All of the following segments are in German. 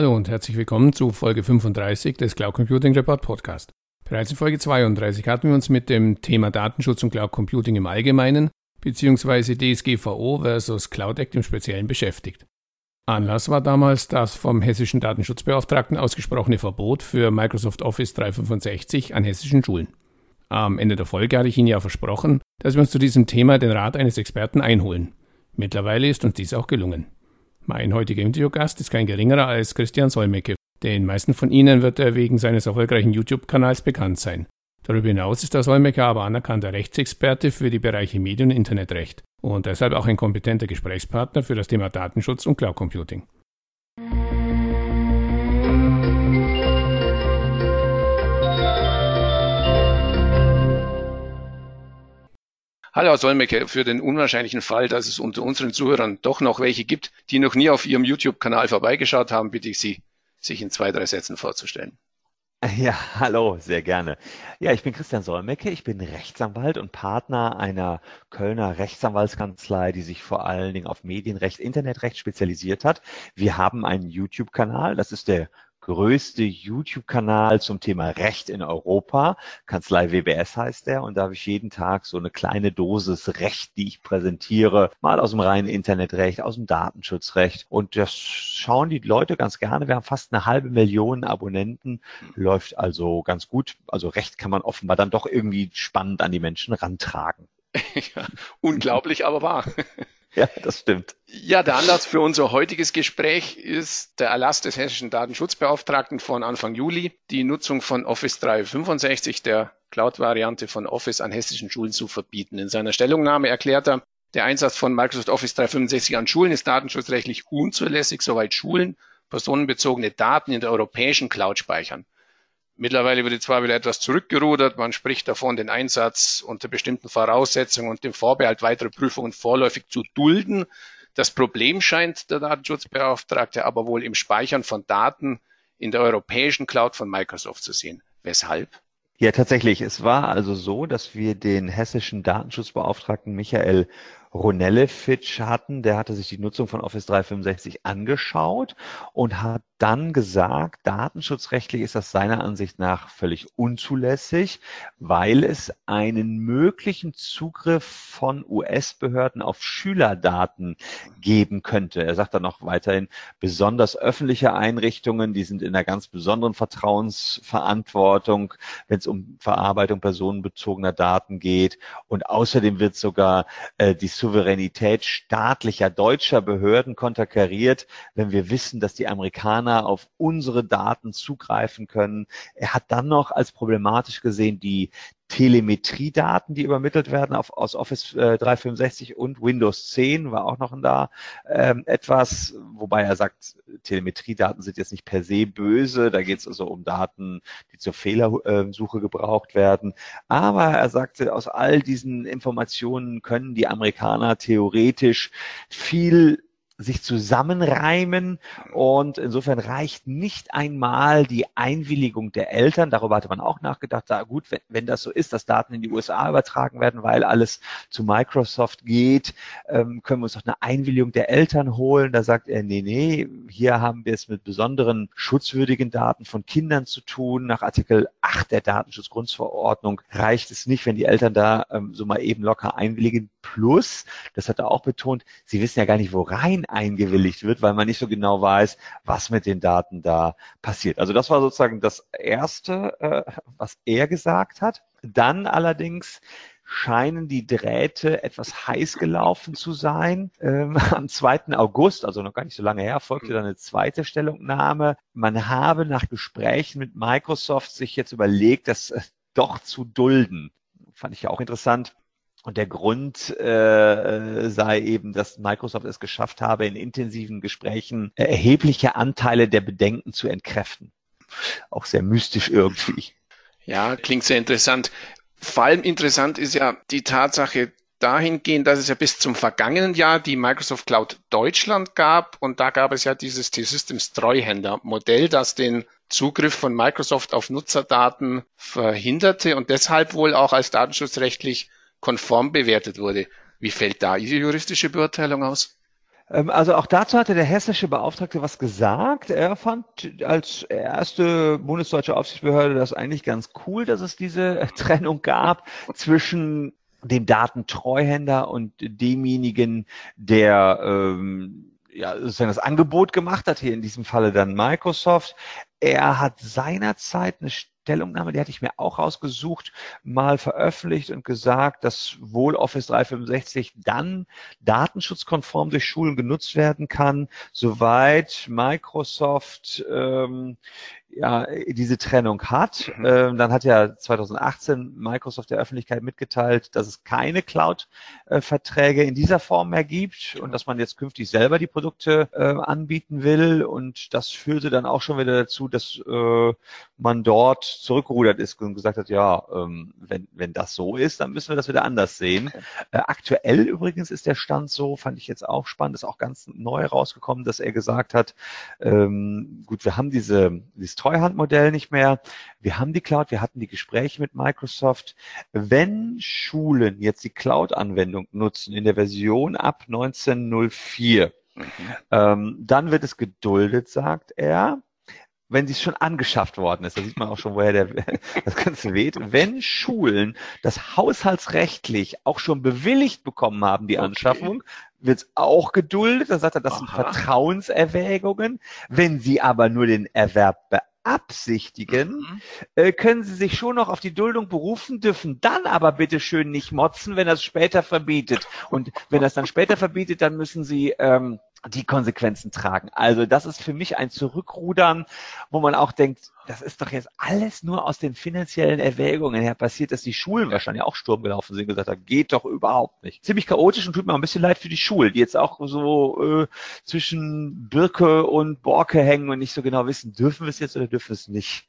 Hallo und herzlich willkommen zu Folge 35 des Cloud Computing Report Podcast. Bereits in Folge 32 hatten wir uns mit dem Thema Datenschutz und Cloud Computing im Allgemeinen bzw. DSGVO versus Cloud Act im Speziellen beschäftigt. Anlass war damals das vom hessischen Datenschutzbeauftragten ausgesprochene Verbot für Microsoft Office 365 an hessischen Schulen. Am Ende der Folge hatte ich Ihnen ja versprochen, dass wir uns zu diesem Thema den Rat eines Experten einholen. Mittlerweile ist uns dies auch gelungen. Mein heutiger Interviewgast ist kein geringerer als Christian Solmecke. Den meisten von Ihnen wird er wegen seines erfolgreichen YouTube-Kanals bekannt sein. Darüber hinaus ist der Solmecke aber anerkannter Rechtsexperte für die Bereiche Medien- und Internetrecht und deshalb auch ein kompetenter Gesprächspartner für das Thema Datenschutz und Cloud Computing. Hallo Herr Solmecke, für den unwahrscheinlichen Fall, dass es unter unseren Zuhörern doch noch welche gibt, die noch nie auf Ihrem YouTube-Kanal vorbeigeschaut haben, bitte ich Sie, sich in zwei, drei Sätzen vorzustellen. Ja, hallo, sehr gerne. Ja, ich bin Christian Solmecke, ich bin Rechtsanwalt und Partner einer Kölner Rechtsanwaltskanzlei, die sich vor allen Dingen auf Medienrecht, Internetrecht spezialisiert hat. Wir haben einen YouTube-Kanal, das ist der größte YouTube-Kanal zum Thema Recht in Europa. Kanzlei WBS heißt der. Und da habe ich jeden Tag so eine kleine Dosis Recht, die ich präsentiere. Mal aus dem reinen Internetrecht, aus dem Datenschutzrecht. Und das schauen die Leute ganz gerne. Wir haben fast eine halbe Million Abonnenten. Läuft also ganz gut. Also Recht kann man offenbar dann doch irgendwie spannend an die Menschen rantragen. Ja, unglaublich, aber wahr. Ja, das stimmt. Ja, der Anlass für unser heutiges Gespräch ist der Erlass des hessischen Datenschutzbeauftragten von Anfang Juli, die Nutzung von Office 365, der Cloud-Variante von Office an hessischen Schulen zu verbieten. In seiner Stellungnahme erklärt er, der Einsatz von Microsoft Office 365 an Schulen ist datenschutzrechtlich unzulässig, soweit Schulen personenbezogene Daten in der europäischen Cloud speichern. Mittlerweile wird zwar wieder etwas zurückgerudert. Man spricht davon, den Einsatz unter bestimmten Voraussetzungen und dem Vorbehalt weitere Prüfungen vorläufig zu dulden. Das Problem scheint der Datenschutzbeauftragte aber wohl im Speichern von Daten in der europäischen Cloud von Microsoft zu sehen. Weshalb? Ja, tatsächlich. Es war also so, dass wir den hessischen Datenschutzbeauftragten Michael Ronelle-Fitch hatten, der hatte sich die Nutzung von Office 365 angeschaut und hat dann gesagt, datenschutzrechtlich ist das seiner Ansicht nach völlig unzulässig, weil es einen möglichen Zugriff von US-Behörden auf Schülerdaten geben könnte. Er sagt dann noch weiterhin, besonders öffentliche Einrichtungen, die sind in einer ganz besonderen Vertrauensverantwortung, wenn es um Verarbeitung personenbezogener Daten geht. Und außerdem wird sogar äh, die Souveränität staatlicher deutscher Behörden konterkariert, wenn wir wissen, dass die Amerikaner auf unsere Daten zugreifen können. Er hat dann noch als problematisch gesehen die Telemetriedaten, die übermittelt werden auf, aus Office äh, 365 und Windows 10 war auch noch da ähm, etwas, wobei er sagt, Telemetriedaten sind jetzt nicht per se böse, da geht es also um Daten, die zur Fehlersuche gebraucht werden. Aber er sagte, aus all diesen Informationen können die Amerikaner theoretisch viel sich zusammenreimen und insofern reicht nicht einmal die Einwilligung der Eltern. Darüber hatte man auch nachgedacht. Da gut, wenn, wenn das so ist, dass Daten in die USA übertragen werden, weil alles zu Microsoft geht, ähm, können wir uns doch eine Einwilligung der Eltern holen. Da sagt er, nee, nee, hier haben wir es mit besonderen schutzwürdigen Daten von Kindern zu tun. Nach Artikel 8 der Datenschutzgrundverordnung reicht es nicht, wenn die Eltern da ähm, so mal eben locker einwilligen. Plus, das hat er auch betont, sie wissen ja gar nicht, wo rein eingewilligt wird, weil man nicht so genau weiß, was mit den Daten da passiert. Also das war sozusagen das Erste, äh, was er gesagt hat. Dann allerdings scheinen die Drähte etwas heiß gelaufen zu sein. Ähm, am 2. August, also noch gar nicht so lange her, folgte dann eine zweite Stellungnahme. Man habe nach Gesprächen mit Microsoft sich jetzt überlegt, das äh, doch zu dulden. Fand ich ja auch interessant. Und der Grund äh, sei eben, dass Microsoft es geschafft habe, in intensiven Gesprächen erhebliche Anteile der Bedenken zu entkräften. Auch sehr mystisch irgendwie. Ja, klingt sehr interessant. Vor allem interessant ist ja die Tatsache dahingehend, dass es ja bis zum vergangenen Jahr die Microsoft Cloud Deutschland gab und da gab es ja dieses T-Systems Treuhänder-Modell, das den Zugriff von Microsoft auf Nutzerdaten verhinderte und deshalb wohl auch als datenschutzrechtlich konform bewertet wurde. Wie fällt da Ihre juristische Beurteilung aus? Ähm, also auch dazu hatte der hessische Beauftragte was gesagt. Er fand als erste bundesdeutsche Aufsichtsbehörde das eigentlich ganz cool, dass es diese Trennung gab zwischen dem Datentreuhänder und demjenigen, der ähm, ja, sozusagen das Angebot gemacht hat, hier in diesem Falle dann Microsoft. Er hat seinerzeit eine Stellungnahme, die hatte ich mir auch rausgesucht, mal veröffentlicht und gesagt, dass wohl Office 365 dann datenschutzkonform durch Schulen genutzt werden kann, soweit Microsoft ähm, ja, diese Trennung hat. Mhm. Ähm, dann hat ja 2018 Microsoft der Öffentlichkeit mitgeteilt, dass es keine Cloud-Verträge in dieser Form mehr gibt und dass man jetzt künftig selber die Produkte äh, anbieten will. Und das führte dann auch schon wieder dazu, dass äh, man dort zurückgerudert ist und gesagt hat, ja, ähm, wenn, wenn das so ist, dann müssen wir das wieder anders sehen. Äh, aktuell übrigens ist der Stand so, fand ich jetzt auch spannend, ist auch ganz neu rausgekommen, dass er gesagt hat, ähm, gut, wir haben diese, dieses Treuhandmodell nicht mehr. Wir haben die Cloud, wir hatten die Gespräche mit Microsoft. Wenn Schulen jetzt die Cloud-Anwendung nutzen in der Version ab 1904, mhm. ähm, dann wird es geduldet, sagt er wenn sie schon angeschafft worden ist. Da sieht man auch schon, woher der, das Ganze weht. Wenn Schulen das haushaltsrechtlich auch schon bewilligt bekommen haben, die okay. Anschaffung, wird es auch geduldet. Da sagt er, das Aha. sind Vertrauenserwägungen. Wenn sie aber nur den Erwerb beabsichtigen, mhm. äh, können sie sich schon noch auf die Duldung berufen, dürfen dann aber bitte schön nicht motzen, wenn es später verbietet. Und wenn es dann später verbietet, dann müssen sie ähm, die Konsequenzen tragen. Also das ist für mich ein Zurückrudern, wo man auch denkt, das ist doch jetzt alles nur aus den finanziellen Erwägungen her passiert, dass die Schulen wahrscheinlich auch Sturm gelaufen sind und gesagt haben, geht doch überhaupt nicht. Ziemlich chaotisch und tut mir auch ein bisschen leid für die Schulen, die jetzt auch so äh, zwischen Birke und Borke hängen und nicht so genau wissen, dürfen wir es jetzt oder dürfen wir es nicht.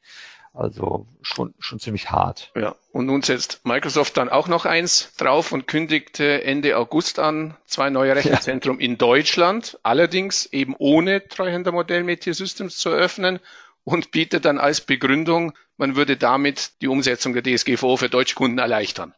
Also schon, schon ziemlich hart. Ja, und nun setzt Microsoft dann auch noch eins drauf und kündigte Ende August an, zwei neue Rechenzentrum ja. in Deutschland, allerdings eben ohne Treuhändermodell Meteor Systems zu eröffnen und bietet dann als Begründung, man würde damit die Umsetzung der DSGVO für Deutschkunden erleichtern.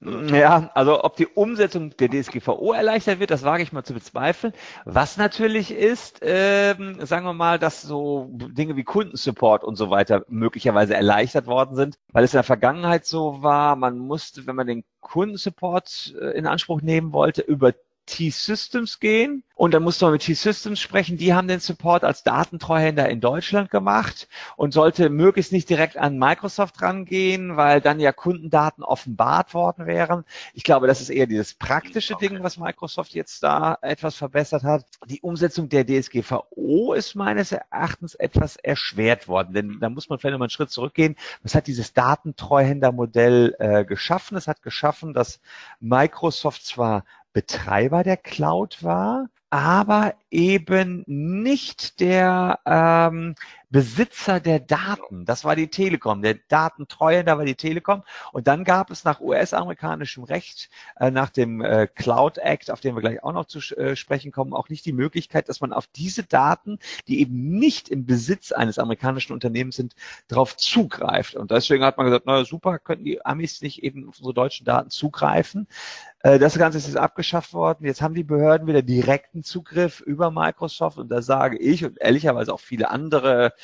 Ja, also ob die Umsetzung der DSGVO erleichtert wird, das wage ich mal zu bezweifeln. Was natürlich ist, ähm, sagen wir mal, dass so Dinge wie Kundensupport und so weiter möglicherweise erleichtert worden sind, weil es in der Vergangenheit so war, man musste, wenn man den Kundensupport äh, in Anspruch nehmen wollte, über T-Systems gehen und dann musste man mit T-Systems sprechen. Die haben den Support als Datentreuhänder in Deutschland gemacht und sollte möglichst nicht direkt an Microsoft rangehen, weil dann ja Kundendaten offenbart worden wären. Ich glaube, das ist eher dieses praktische Ding, was Microsoft jetzt da etwas verbessert hat. Die Umsetzung der DSGVO ist meines Erachtens etwas erschwert worden, denn da muss man vielleicht noch mal einen Schritt zurückgehen. Es hat dieses Datentreuhändermodell äh, geschaffen. Es hat geschaffen, dass Microsoft zwar Betreiber der Cloud war, aber eben nicht der ähm, Besitzer der Daten. Das war die Telekom. Der Datentreuhänder war die Telekom. Und dann gab es nach US-amerikanischem Recht, äh, nach dem äh, Cloud Act, auf den wir gleich auch noch zu äh, sprechen kommen, auch nicht die Möglichkeit, dass man auf diese Daten, die eben nicht im Besitz eines amerikanischen Unternehmens sind, darauf zugreift. Und deswegen hat man gesagt, na super, könnten die Amis nicht eben auf unsere deutschen Daten zugreifen. Äh, das Ganze ist jetzt abgeschafft worden. Jetzt haben die Behörden wieder direkten Zugriff über Microsoft. Und da sage ich und ehrlicherweise auch viele andere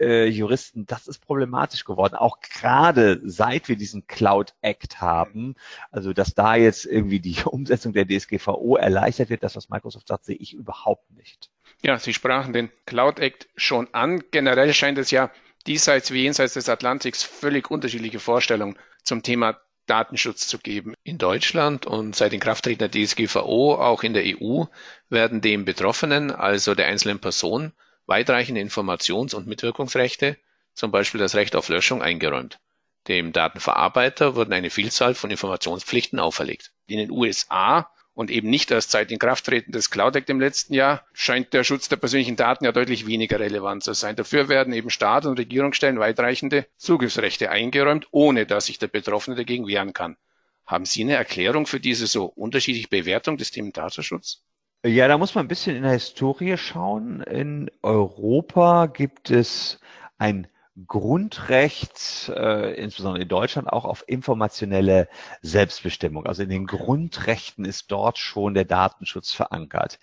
äh, Juristen, das ist problematisch geworden. Auch gerade seit wir diesen Cloud Act haben, also dass da jetzt irgendwie die Umsetzung der DSGVO erleichtert wird, das, was Microsoft sagt, sehe ich überhaupt nicht. Ja, Sie sprachen den Cloud Act schon an. Generell scheint es ja diesseits wie jenseits des Atlantiks völlig unterschiedliche Vorstellungen zum Thema Datenschutz zu geben. In Deutschland und seit Inkrafttreten der DSGVO auch in der EU werden dem Betroffenen, also der einzelnen Person, weitreichende Informations- und Mitwirkungsrechte, zum Beispiel das Recht auf Löschung, eingeräumt. Dem Datenverarbeiter wurden eine Vielzahl von Informationspflichten auferlegt. In den USA und eben nicht erst seit Inkrafttreten des Cloud Act im letzten Jahr, scheint der Schutz der persönlichen Daten ja deutlich weniger relevant zu sein. Dafür werden eben Staat und Regierungsstellen weitreichende Zugriffsrechte eingeräumt, ohne dass sich der Betroffene dagegen wehren kann. Haben Sie eine Erklärung für diese so unterschiedliche Bewertung des Themen Datenschutz? Ja, da muss man ein bisschen in der Historie schauen. In Europa gibt es ein Grundrecht, äh, insbesondere in Deutschland, auch auf informationelle Selbstbestimmung. Also in den Grundrechten ist dort schon der Datenschutz verankert.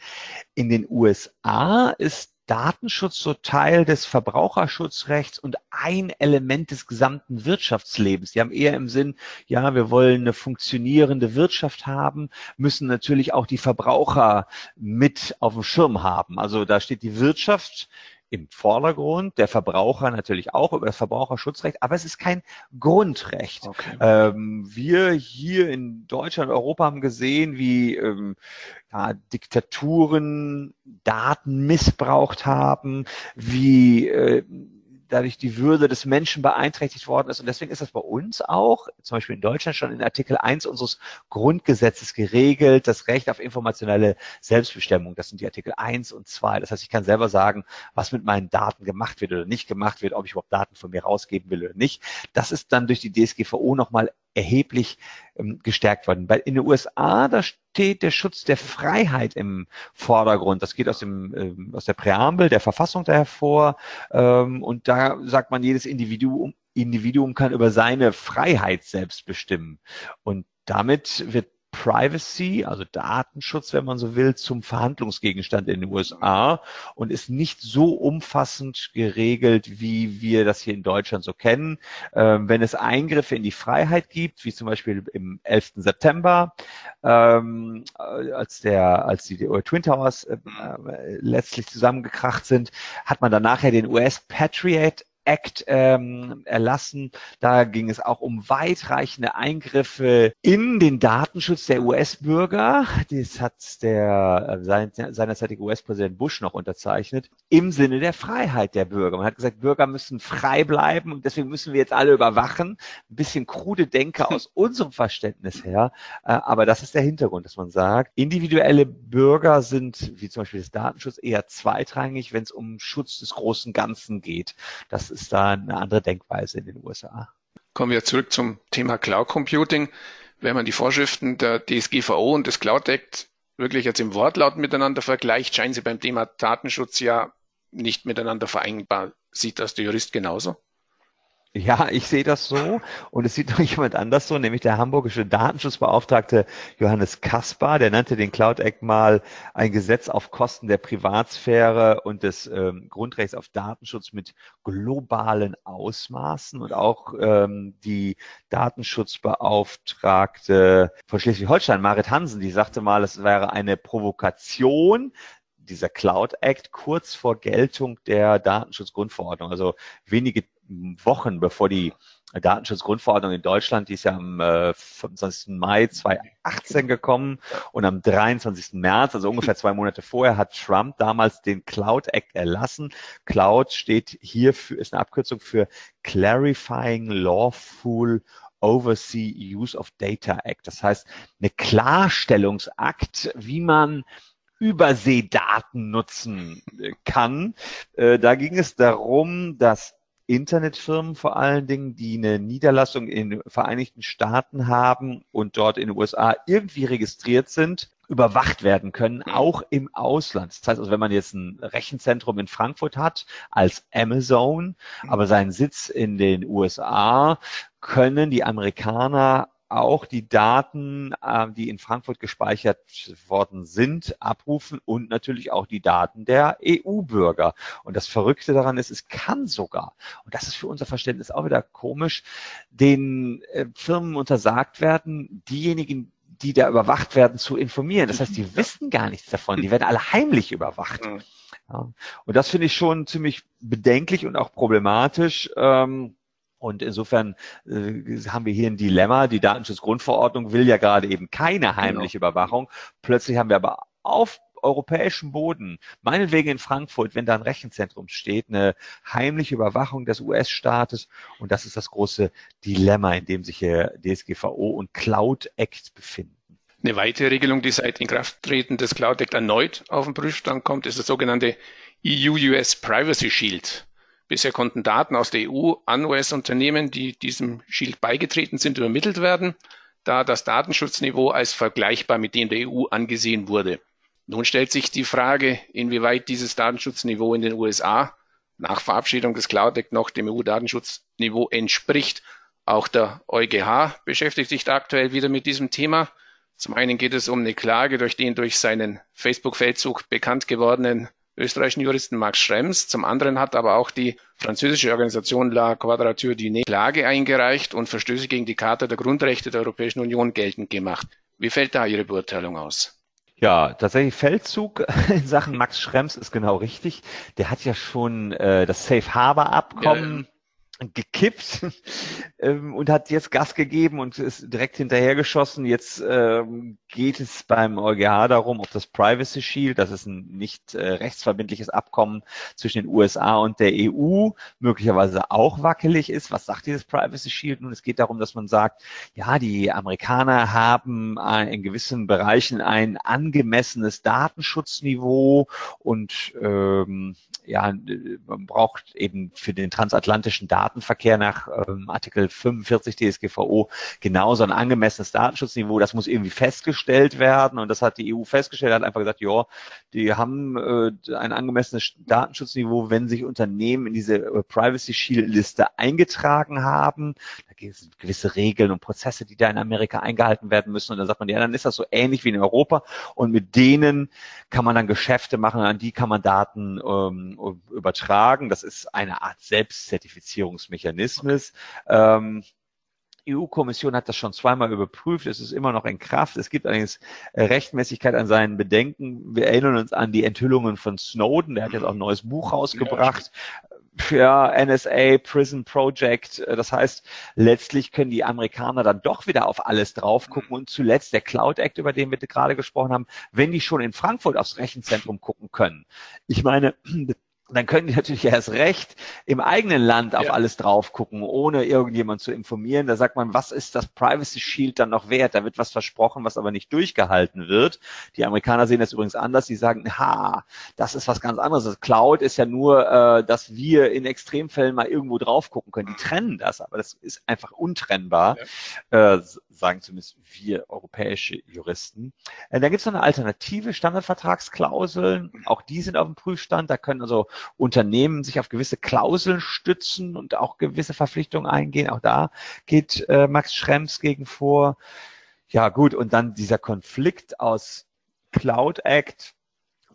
In den USA ist Datenschutz so Teil des Verbraucherschutzrechts und ein Element des gesamten Wirtschaftslebens. Die haben eher im Sinn, ja, wir wollen eine funktionierende Wirtschaft haben, müssen natürlich auch die Verbraucher mit auf dem Schirm haben. Also da steht die Wirtschaft im Vordergrund, der Verbraucher natürlich auch über das Verbraucherschutzrecht, aber es ist kein Grundrecht. Okay. Ähm, wir hier in Deutschland, Europa haben gesehen, wie ähm, ja, Diktaturen Daten missbraucht haben, wie äh, dadurch die Würde des Menschen beeinträchtigt worden ist. Und deswegen ist das bei uns auch, zum Beispiel in Deutschland schon in Artikel 1 unseres Grundgesetzes geregelt, das Recht auf informationelle Selbstbestimmung. Das sind die Artikel 1 und 2. Das heißt, ich kann selber sagen, was mit meinen Daten gemacht wird oder nicht gemacht wird, ob ich überhaupt Daten von mir rausgeben will oder nicht. Das ist dann durch die DSGVO nochmal erheblich ähm, gestärkt worden. Bei, in den USA, da steht der Schutz der Freiheit im Vordergrund. Das geht aus, dem, ähm, aus der Präambel der Verfassung da hervor. Ähm, und da sagt man, jedes Individuum, Individuum kann über seine Freiheit selbst bestimmen. Und damit wird Privacy, also Datenschutz, wenn man so will, zum Verhandlungsgegenstand in den USA und ist nicht so umfassend geregelt, wie wir das hier in Deutschland so kennen. Ähm, wenn es Eingriffe in die Freiheit gibt, wie zum Beispiel im 11. September, ähm, als der, als die, Twin Towers äh, letztlich zusammengekracht sind, hat man dann nachher den US Patriot Act ähm, erlassen. Da ging es auch um weitreichende Eingriffe in den Datenschutz der US-Bürger. Das hat der äh, seinerzeitige US-Präsident Bush noch unterzeichnet. Im Sinne der Freiheit der Bürger. Man hat gesagt, Bürger müssen frei bleiben und deswegen müssen wir jetzt alle überwachen. Ein bisschen krude Denke aus unserem Verständnis her. Äh, aber das ist der Hintergrund, dass man sagt, individuelle Bürger sind, wie zum Beispiel das Datenschutz, eher zweitrangig, wenn es um Schutz des großen Ganzen geht. Das ist da eine andere Denkweise in den USA. Kommen wir zurück zum Thema Cloud Computing. Wenn man die Vorschriften der DSGVO und des Cloud Act wirklich jetzt im Wortlaut miteinander vergleicht, scheinen sie beim Thema Datenschutz ja nicht miteinander vereinbar. Sieht das der Jurist genauso? Ja, ich sehe das so. Und es sieht noch jemand anders so, nämlich der hamburgische Datenschutzbeauftragte Johannes Kaspar, der nannte den Cloud Act mal ein Gesetz auf Kosten der Privatsphäre und des ähm, Grundrechts auf Datenschutz mit globalen Ausmaßen. Und auch ähm, die Datenschutzbeauftragte von Schleswig-Holstein, Marit Hansen, die sagte mal, es wäre eine Provokation, dieser Cloud Act kurz vor Geltung der Datenschutzgrundverordnung, also wenige Wochen bevor die Datenschutzgrundverordnung in Deutschland, die ist ja am äh, 25. Mai 2018 gekommen und am 23. März, also ungefähr zwei Monate vorher, hat Trump damals den Cloud Act erlassen. Cloud steht hier für, ist eine Abkürzung für Clarifying Lawful Oversee Use of Data Act. Das heißt, eine Klarstellungsakt, wie man Überseedaten nutzen kann. Äh, da ging es darum, dass Internetfirmen vor allen Dingen, die eine Niederlassung in den Vereinigten Staaten haben und dort in den USA irgendwie registriert sind, überwacht werden können, mhm. auch im Ausland. Das heißt also, wenn man jetzt ein Rechenzentrum in Frankfurt hat als Amazon, mhm. aber seinen Sitz in den USA, können die Amerikaner auch die Daten, äh, die in Frankfurt gespeichert worden sind, abrufen und natürlich auch die Daten der EU-Bürger. Und das Verrückte daran ist, es kann sogar, und das ist für unser Verständnis auch wieder komisch, den äh, Firmen untersagt werden, diejenigen, die da überwacht werden, zu informieren. Das heißt, die wissen gar nichts davon. Die werden alle heimlich überwacht. Ja. Und das finde ich schon ziemlich bedenklich und auch problematisch. Ähm, und insofern äh, haben wir hier ein Dilemma. Die Datenschutzgrundverordnung will ja gerade eben keine heimliche genau. Überwachung. Plötzlich haben wir aber auf europäischem Boden, meinetwegen in Frankfurt, wenn da ein Rechenzentrum steht, eine heimliche Überwachung des US-Staates. Und das ist das große Dilemma, in dem sich hier DSGVO und Cloud Act befinden. Eine weitere Regelung, die seit Inkrafttreten des Cloud Act erneut auf den Prüfstand kommt, ist das sogenannte EU-US Privacy Shield. Bisher konnten Daten aus der EU an US-Unternehmen, die diesem Shield beigetreten sind, übermittelt werden, da das Datenschutzniveau als vergleichbar mit dem der EU angesehen wurde. Nun stellt sich die Frage, inwieweit dieses Datenschutzniveau in den USA nach Verabschiedung des Cloud Act noch dem EU-Datenschutzniveau entspricht. Auch der EuGH beschäftigt sich aktuell wieder mit diesem Thema. Zum einen geht es um eine Klage durch den durch seinen Facebook-Feldzug bekannt gewordenen österreichischen Juristen Max Schrems. Zum anderen hat aber auch die französische Organisation La Quadrature du Net Klage eingereicht und Verstöße gegen die Charta der Grundrechte der Europäischen Union geltend gemacht. Wie fällt da Ihre Beurteilung aus? Ja, tatsächlich Feldzug in Sachen Max Schrems ist genau richtig. Der hat ja schon äh, das Safe Harbor Abkommen ja, gekippt ähm, und hat jetzt Gas gegeben und ist direkt hinterhergeschossen. Jetzt ähm, geht es beim EuGH darum, ob das Privacy Shield, das ist ein nicht äh, rechtsverbindliches Abkommen zwischen den USA und der EU, möglicherweise auch wackelig ist. Was sagt dieses Privacy Shield? Nun, es geht darum, dass man sagt, ja, die Amerikaner haben äh, in gewissen Bereichen ein angemessenes Datenschutzniveau und ähm, ja, man braucht eben für den transatlantischen Datenverkehr nach ähm, Artikel 45 DSGVO genauso ein angemessenes Datenschutzniveau. Das muss irgendwie festgestellt werden und das hat die EU festgestellt, hat einfach gesagt, ja, die haben äh, ein angemessenes Datenschutzniveau, wenn sich Unternehmen in diese äh, Privacy Shield Liste eingetragen haben. Da gewisse Regeln und Prozesse, die da in Amerika eingehalten werden müssen. Und dann sagt man, ja, dann ist das so ähnlich wie in Europa und mit denen kann man dann Geschäfte machen, an die kann man Daten ähm, übertragen. Das ist eine Art Selbstzertifizierungsmechanismus. Ähm, EU-Kommission hat das schon zweimal überprüft. Es ist immer noch in Kraft. Es gibt allerdings Rechtmäßigkeit an seinen Bedenken. Wir erinnern uns an die Enthüllungen von Snowden. Der hat jetzt auch ein neues Buch rausgebracht. Ja, NSA, Prison Project. Das heißt, letztlich können die Amerikaner dann doch wieder auf alles drauf gucken. Und zuletzt der Cloud Act, über den wir gerade gesprochen haben, wenn die schon in Frankfurt aufs Rechenzentrum gucken können. Ich meine, dann können die natürlich erst recht im eigenen Land auf ja. alles drauf gucken, ohne irgendjemand zu informieren. Da sagt man, was ist das Privacy Shield dann noch wert? Da wird was versprochen, was aber nicht durchgehalten wird. Die Amerikaner sehen das übrigens anders. Die sagen, ha, das ist was ganz anderes. Das Cloud ist ja nur, äh, dass wir in Extremfällen mal irgendwo drauf gucken können. Die trennen das, aber das ist einfach untrennbar. Ja. Äh, sagen zumindest wir europäische Juristen. Äh, dann gibt es noch eine alternative Standardvertragsklauseln. Auch die sind auf dem Prüfstand. Da können also Unternehmen sich auf gewisse Klauseln stützen und auch gewisse Verpflichtungen eingehen. Auch da geht äh, Max Schrems gegen vor. Ja gut, und dann dieser Konflikt aus Cloud Act,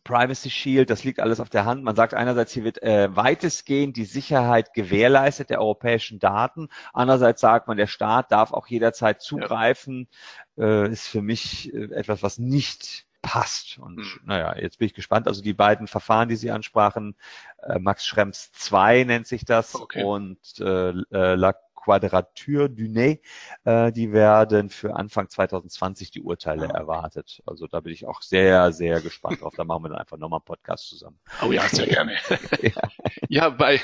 Privacy Shield, das liegt alles auf der Hand. Man sagt einerseits, hier wird äh, weitestgehend die Sicherheit gewährleistet der europäischen Daten. Andererseits sagt man, der Staat darf auch jederzeit zugreifen. Ja. Äh, ist für mich äh, etwas, was nicht passt. Und mhm. naja, jetzt bin ich gespannt. Also die beiden Verfahren, die Sie ansprachen, äh, Max Schrems 2 nennt sich das okay. und äh, äh La Quadrature du Nez, äh, die werden für Anfang 2020 die Urteile ah. erwartet. Also da bin ich auch sehr, sehr gespannt drauf. Da machen wir dann einfach nochmal einen Podcast zusammen. Oh ja, sehr gerne. ja. ja, bei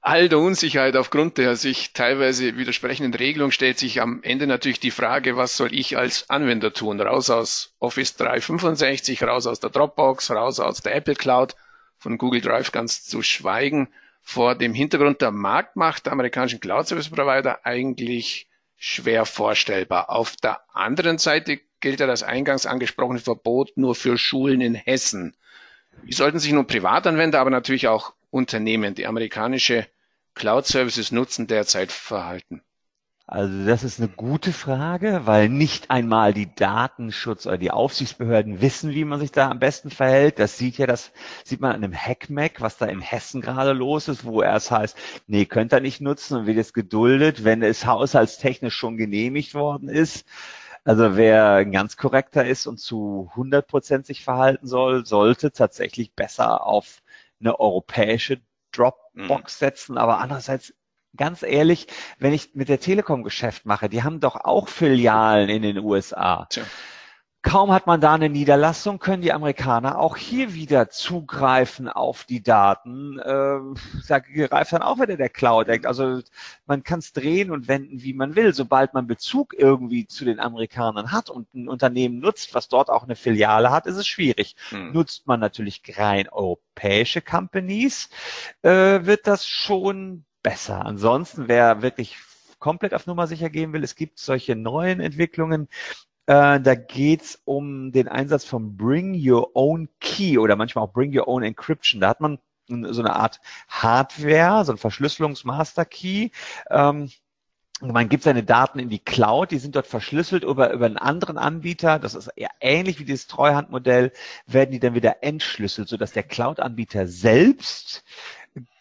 all der Unsicherheit aufgrund der sich teilweise widersprechenden Regelungen stellt sich am Ende natürlich die Frage, was soll ich als Anwender tun? Raus aus Office 365, raus aus der Dropbox, raus aus der Apple Cloud, von Google Drive ganz zu schweigen vor dem Hintergrund der Marktmacht der amerikanischen Cloud Service Provider eigentlich schwer vorstellbar. Auf der anderen Seite gilt ja das eingangs angesprochene Verbot nur für Schulen in Hessen. Wie sollten sich nun Privatanwender, aber natürlich auch Unternehmen, die amerikanische Cloud Services nutzen, derzeit verhalten? Also das ist eine gute Frage, weil nicht einmal die Datenschutz oder die Aufsichtsbehörden wissen, wie man sich da am besten verhält. Das sieht ja, das sieht man an einem Hackmack, was da in Hessen gerade los ist, wo er es heißt, nee, könnt ihr nicht nutzen und wird jetzt geduldet, wenn es haushaltstechnisch schon genehmigt worden ist. Also wer ganz korrekter ist und zu 100 Prozent sich verhalten soll, sollte tatsächlich besser auf eine europäische Dropbox mhm. setzen. Aber andererseits ganz ehrlich, wenn ich mit der Telekom Geschäft mache, die haben doch auch Filialen in den USA. Tja. Kaum hat man da eine Niederlassung, können die Amerikaner auch hier wieder zugreifen auf die Daten. Äh, da greift dann auch wieder der Cloud Act. Also man kann es drehen und wenden, wie man will. Sobald man Bezug irgendwie zu den Amerikanern hat und ein Unternehmen nutzt, was dort auch eine Filiale hat, ist es schwierig. Hm. Nutzt man natürlich rein europäische Companies, äh, wird das schon besser. Ansonsten, wer wirklich komplett auf Nummer sicher gehen will, es gibt solche neuen Entwicklungen. Äh, da geht's um den Einsatz von Bring Your Own Key oder manchmal auch Bring Your Own Encryption. Da hat man so eine Art Hardware, so ein Verschlüsselungsmaster Key. Ähm, man gibt seine Daten in die Cloud, die sind dort verschlüsselt über, über einen anderen Anbieter. Das ist eher ähnlich wie dieses Treuhandmodell, werden die dann wieder entschlüsselt, sodass der Cloud-Anbieter selbst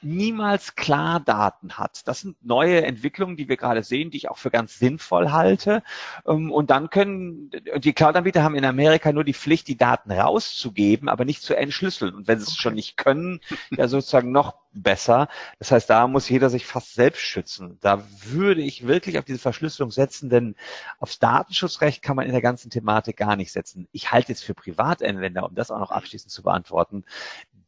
niemals klar Daten hat. Das sind neue Entwicklungen, die wir gerade sehen, die ich auch für ganz sinnvoll halte. Ähm, und dann können die Cloud-Anbieter haben in Amerika nur die Pflicht, die Daten rauszugeben, aber nicht zu entschlüsseln. Und wenn sie es schon nicht können, ja sozusagen noch besser. Das heißt, da muss jeder sich fast selbst schützen. Da würde ich wirklich auf diese Verschlüsselung setzen, denn aufs Datenschutzrecht kann man in der ganzen Thematik gar nicht setzen. Ich halte jetzt für Privatanwender, um das auch noch abschließend zu beantworten,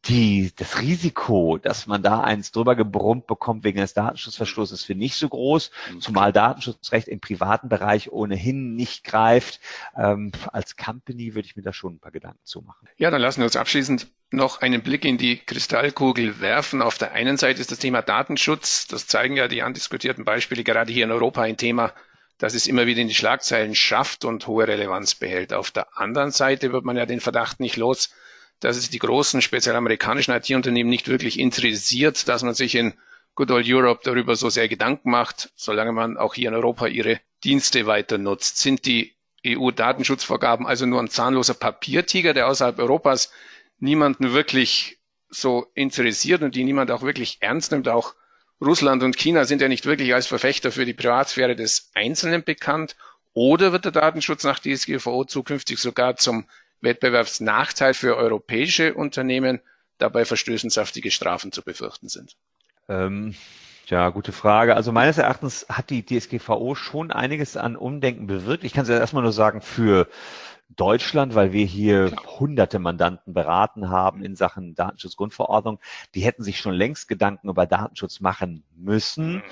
die, das Risiko, dass man da eins drüber gebrummt bekommt wegen des Datenschutzverstoßes, für nicht so groß, mhm. zumal Datenschutzrecht im privaten Bereich ohnehin nicht greift. Ähm, als Company würde ich mir da schon ein paar Gedanken zu machen. Ja, dann lassen wir uns abschließend noch einen Blick in die Kristallkugel werfen. Auf der einen Seite ist das Thema Datenschutz, das zeigen ja die andiskutierten Beispiele, gerade hier in Europa ein Thema, das es immer wieder in die Schlagzeilen schafft und hohe Relevanz behält. Auf der anderen Seite wird man ja den Verdacht nicht los, dass es die großen, speziell amerikanischen IT-Unternehmen nicht wirklich interessiert, dass man sich in Good Old Europe darüber so sehr Gedanken macht, solange man auch hier in Europa ihre Dienste weiter nutzt. Sind die EU-Datenschutzvorgaben also nur ein zahnloser Papiertiger, der außerhalb Europas niemanden wirklich so interessiert und die niemand auch wirklich ernst nimmt? Auch Russland und China sind ja nicht wirklich als Verfechter für die Privatsphäre des Einzelnen bekannt. Oder wird der Datenschutz nach DSGVO zukünftig sogar zum Wettbewerbsnachteil für europäische Unternehmen, dabei verstößen saftige Strafen zu befürchten sind? Ähm, ja, gute Frage. Also meines Erachtens hat die DSGVO schon einiges an Umdenken bewirkt. Ich kann es ja erstmal nur sagen, für Deutschland, weil wir hier hunderte Mandanten beraten haben in Sachen Datenschutzgrundverordnung. Die hätten sich schon längst Gedanken über Datenschutz machen müssen. Mhm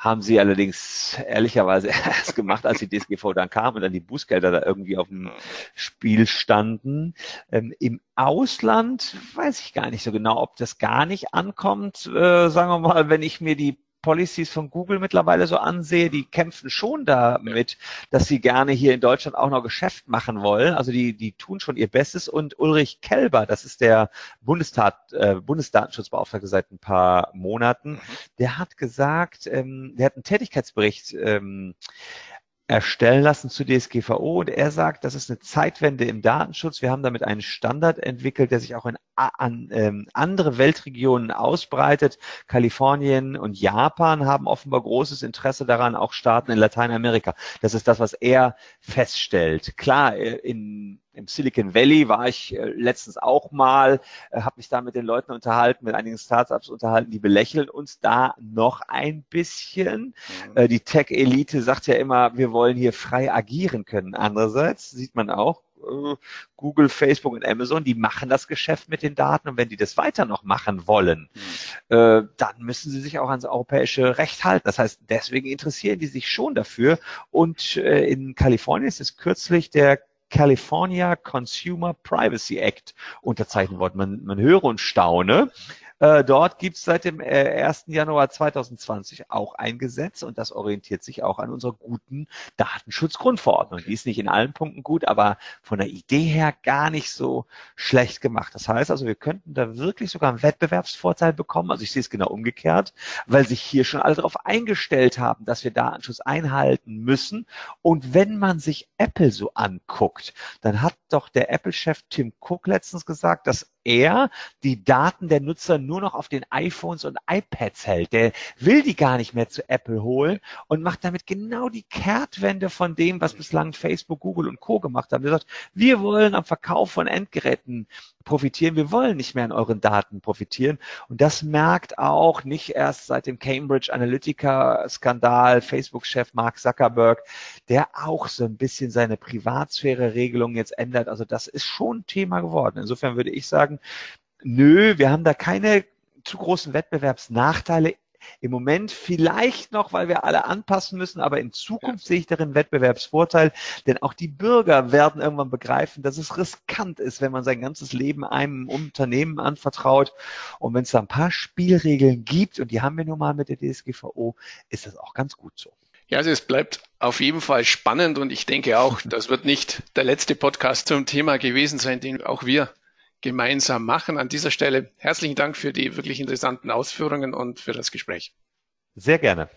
haben sie allerdings ehrlicherweise erst gemacht, als die DSGV dann kam und dann die Bußgelder da irgendwie auf dem Spiel standen. Ähm, Im Ausland weiß ich gar nicht so genau, ob das gar nicht ankommt. Äh, sagen wir mal, wenn ich mir die Policies von Google mittlerweile so ansehe, die kämpfen schon damit, dass sie gerne hier in Deutschland auch noch Geschäft machen wollen. Also die, die tun schon ihr Bestes. Und Ulrich Kelber, das ist der Bundestat, äh, Bundesdatenschutzbeauftragte seit ein paar Monaten, mhm. der hat gesagt, ähm, der hat einen Tätigkeitsbericht ähm, erstellen lassen zu DSGVO und er sagt, das ist eine Zeitwende im Datenschutz. Wir haben damit einen Standard entwickelt, der sich auch in an, ähm, andere Weltregionen ausbreitet. Kalifornien und Japan haben offenbar großes Interesse daran, auch Staaten in Lateinamerika. Das ist das, was er feststellt. Klar, äh, in im Silicon Valley war ich äh, letztens auch mal, äh, habe mich da mit den Leuten unterhalten, mit einigen Startups unterhalten, die belächeln uns da noch ein bisschen. Mhm. Äh, die Tech-Elite sagt ja immer, wir wollen hier frei agieren können. Andererseits sieht man auch, äh, Google, Facebook und Amazon, die machen das Geschäft mit den Daten und wenn die das weiter noch machen wollen, mhm. äh, dann müssen sie sich auch ans europäische Recht halten. Das heißt, deswegen interessieren die sich schon dafür. Und äh, in Kalifornien ist es kürzlich der California Consumer Privacy Act unterzeichnet worden. Man, man höre und staune. Äh, dort gibt es seit dem äh, 1. Januar 2020 auch ein Gesetz und das orientiert sich auch an unserer guten Datenschutzgrundverordnung. Die ist nicht in allen Punkten gut, aber von der Idee her gar nicht so schlecht gemacht. Das heißt also, wir könnten da wirklich sogar einen Wettbewerbsvorteil bekommen. Also ich sehe es genau umgekehrt, weil sich hier schon alle darauf eingestellt haben, dass wir Datenschutz einhalten müssen. Und wenn man sich Apple so anguckt, dann hat doch der Apple-Chef Tim Cook letztens gesagt, dass er die Daten der Nutzer nur noch auf den iPhones und iPads hält. Der will die gar nicht mehr zu Apple holen und macht damit genau die Kehrtwende von dem, was bislang Facebook, Google und Co. gemacht haben. Er sagt, wir wollen am Verkauf von Endgeräten profitieren. Wir wollen nicht mehr an euren Daten profitieren. Und das merkt auch nicht erst seit dem Cambridge Analytica-Skandal Facebook-Chef Mark Zuckerberg, der auch so ein bisschen seine Privatsphäre-Regelung jetzt ändert. Also das ist schon ein Thema geworden. Insofern würde ich sagen, nö, wir haben da keine zu großen Wettbewerbsnachteile im Moment vielleicht noch, weil wir alle anpassen müssen, aber in Zukunft ja. sehe ich darin Wettbewerbsvorteil, denn auch die Bürger werden irgendwann begreifen, dass es riskant ist, wenn man sein ganzes Leben einem Unternehmen anvertraut. Und wenn es da ein paar Spielregeln gibt, und die haben wir nun mal mit der DSGVO, ist das auch ganz gut so. Ja, also es bleibt auf jeden Fall spannend und ich denke auch, das wird nicht der letzte Podcast zum Thema gewesen sein, den auch wir gemeinsam machen. An dieser Stelle herzlichen Dank für die wirklich interessanten Ausführungen und für das Gespräch. Sehr gerne.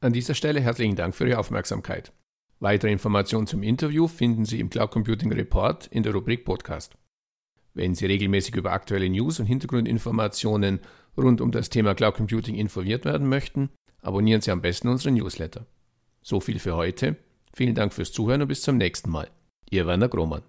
An dieser Stelle herzlichen Dank für Ihre Aufmerksamkeit. Weitere Informationen zum Interview finden Sie im Cloud Computing Report in der Rubrik Podcast. Wenn Sie regelmäßig über aktuelle News und Hintergrundinformationen rund um das Thema Cloud Computing informiert werden möchten, abonnieren Sie am besten unseren Newsletter. So viel für heute. Vielen Dank fürs Zuhören und bis zum nächsten Mal. Ihr Werner Grohmann.